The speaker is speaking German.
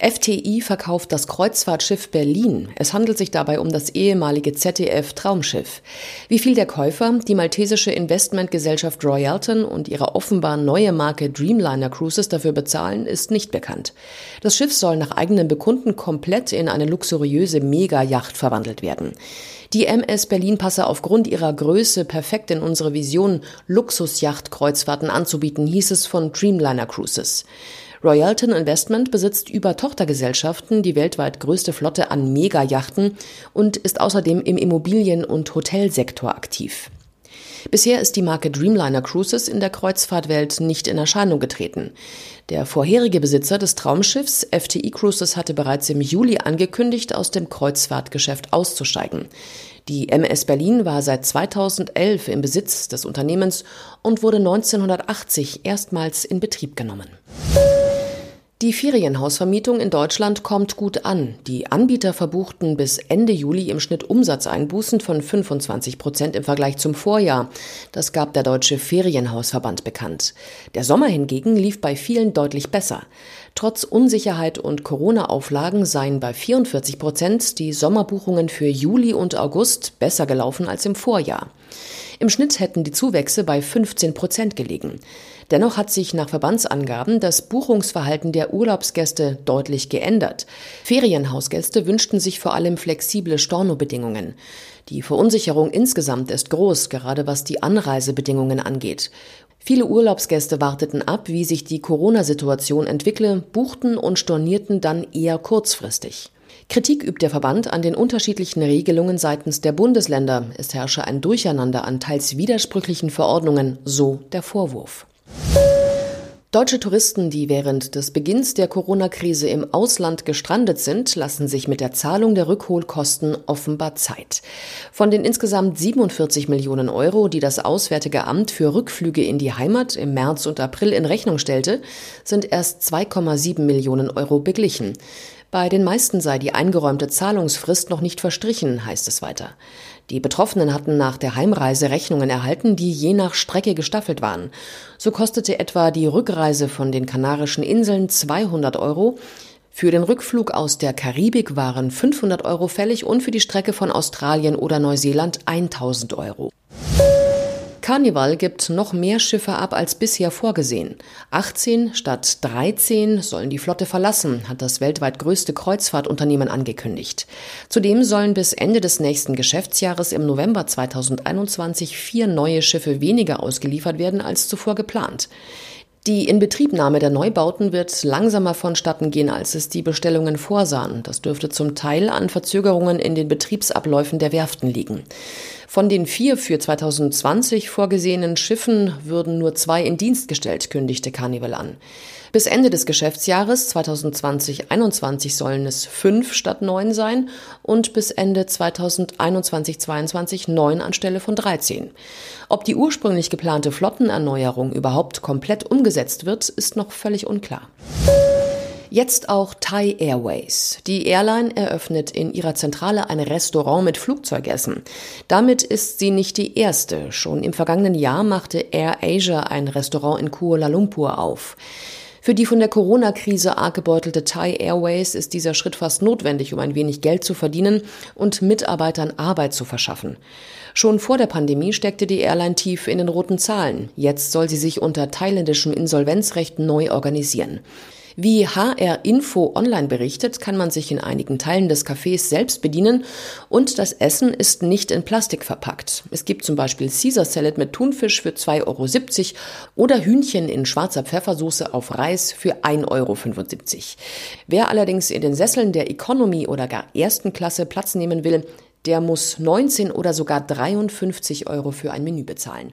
FTI verkauft das Kreuzfahrtschiff Berlin. Es handelt sich dabei um das ehemalige ZDF Traumschiff. Wie viel der Käufer, die maltesische Investmentgesellschaft Royalton und ihre offenbar neue Marke Dreamliner Cruises dafür bezahlen, ist nicht bekannt. Das Schiff soll nach eigenen Bekunden komplett in eine luxuriöse Mega-Yacht verwandelt werden. Die MS Berlin passe aufgrund ihrer Größe perfekt in unsere Vision, Luxusjachtkreuzfahrten anzubieten, hieß es von Dreamliner Cruises. Royalton Investment besitzt über Tochtergesellschaften die weltweit größte Flotte an Megayachten und ist außerdem im Immobilien- und Hotelsektor aktiv. Bisher ist die Marke Dreamliner Cruises in der Kreuzfahrtwelt nicht in Erscheinung getreten. Der vorherige Besitzer des Traumschiffs FTI Cruises hatte bereits im Juli angekündigt, aus dem Kreuzfahrtgeschäft auszusteigen. Die MS Berlin war seit 2011 im Besitz des Unternehmens und wurde 1980 erstmals in Betrieb genommen. Die Ferienhausvermietung in Deutschland kommt gut an. Die Anbieter verbuchten bis Ende Juli im Schnitt Umsatzeinbußen von 25 Prozent im Vergleich zum Vorjahr. Das gab der Deutsche Ferienhausverband bekannt. Der Sommer hingegen lief bei vielen deutlich besser. Trotz Unsicherheit und Corona-Auflagen seien bei 44 Prozent die Sommerbuchungen für Juli und August besser gelaufen als im Vorjahr. Im Schnitt hätten die Zuwächse bei 15 Prozent gelegen. Dennoch hat sich nach Verbandsangaben das Buchungsverhalten der Urlaubsgäste deutlich geändert. Ferienhausgäste wünschten sich vor allem flexible Stornobedingungen. Die Verunsicherung insgesamt ist groß, gerade was die Anreisebedingungen angeht. Viele Urlaubsgäste warteten ab, wie sich die Corona-Situation entwickle, buchten und stornierten dann eher kurzfristig. Kritik übt der Verband an den unterschiedlichen Regelungen seitens der Bundesländer. Es herrsche ein Durcheinander an teils widersprüchlichen Verordnungen, so der Vorwurf. Deutsche Touristen, die während des Beginns der Corona-Krise im Ausland gestrandet sind, lassen sich mit der Zahlung der Rückholkosten offenbar Zeit. Von den insgesamt 47 Millionen Euro, die das Auswärtige Amt für Rückflüge in die Heimat im März und April in Rechnung stellte, sind erst 2,7 Millionen Euro beglichen. Bei den meisten sei die eingeräumte Zahlungsfrist noch nicht verstrichen, heißt es weiter. Die Betroffenen hatten nach der Heimreise Rechnungen erhalten, die je nach Strecke gestaffelt waren. So kostete etwa die Rückreise von den Kanarischen Inseln 200 Euro, für den Rückflug aus der Karibik waren 500 Euro fällig und für die Strecke von Australien oder Neuseeland 1000 Euro. Carnival gibt noch mehr Schiffe ab als bisher vorgesehen. 18 statt 13 sollen die Flotte verlassen, hat das weltweit größte Kreuzfahrtunternehmen angekündigt. Zudem sollen bis Ende des nächsten Geschäftsjahres im November 2021 vier neue Schiffe weniger ausgeliefert werden als zuvor geplant. Die Inbetriebnahme der Neubauten wird langsamer vonstatten gehen, als es die Bestellungen vorsahen. Das dürfte zum Teil an Verzögerungen in den Betriebsabläufen der Werften liegen. Von den vier für 2020 vorgesehenen Schiffen würden nur zwei in Dienst gestellt, kündigte Carnival an. Bis Ende des Geschäftsjahres 2020-21 sollen es fünf statt neun sein und bis Ende 2021-22 neun anstelle von 13. Ob die ursprünglich geplante Flottenerneuerung überhaupt komplett umgesetzt wird, ist noch völlig unklar. Jetzt auch Thai Airways. Die Airline eröffnet in ihrer Zentrale ein Restaurant mit Flugzeugessen. Damit ist sie nicht die erste. Schon im vergangenen Jahr machte Air Asia ein Restaurant in Kuala Lumpur auf. Für die von der Corona-Krise arg gebeutelte Thai Airways ist dieser Schritt fast notwendig, um ein wenig Geld zu verdienen und Mitarbeitern Arbeit zu verschaffen. Schon vor der Pandemie steckte die Airline tief in den roten Zahlen. Jetzt soll sie sich unter thailändischem Insolvenzrecht neu organisieren. Wie HR Info online berichtet, kann man sich in einigen Teilen des Cafés selbst bedienen und das Essen ist nicht in Plastik verpackt. Es gibt zum Beispiel Caesar Salad mit Thunfisch für 2,70 Euro oder Hühnchen in schwarzer Pfeffersoße auf Reis für 1,75 Euro. Wer allerdings in den Sesseln der Economy oder gar ersten Klasse Platz nehmen will, der muss 19 oder sogar 53 Euro für ein Menü bezahlen.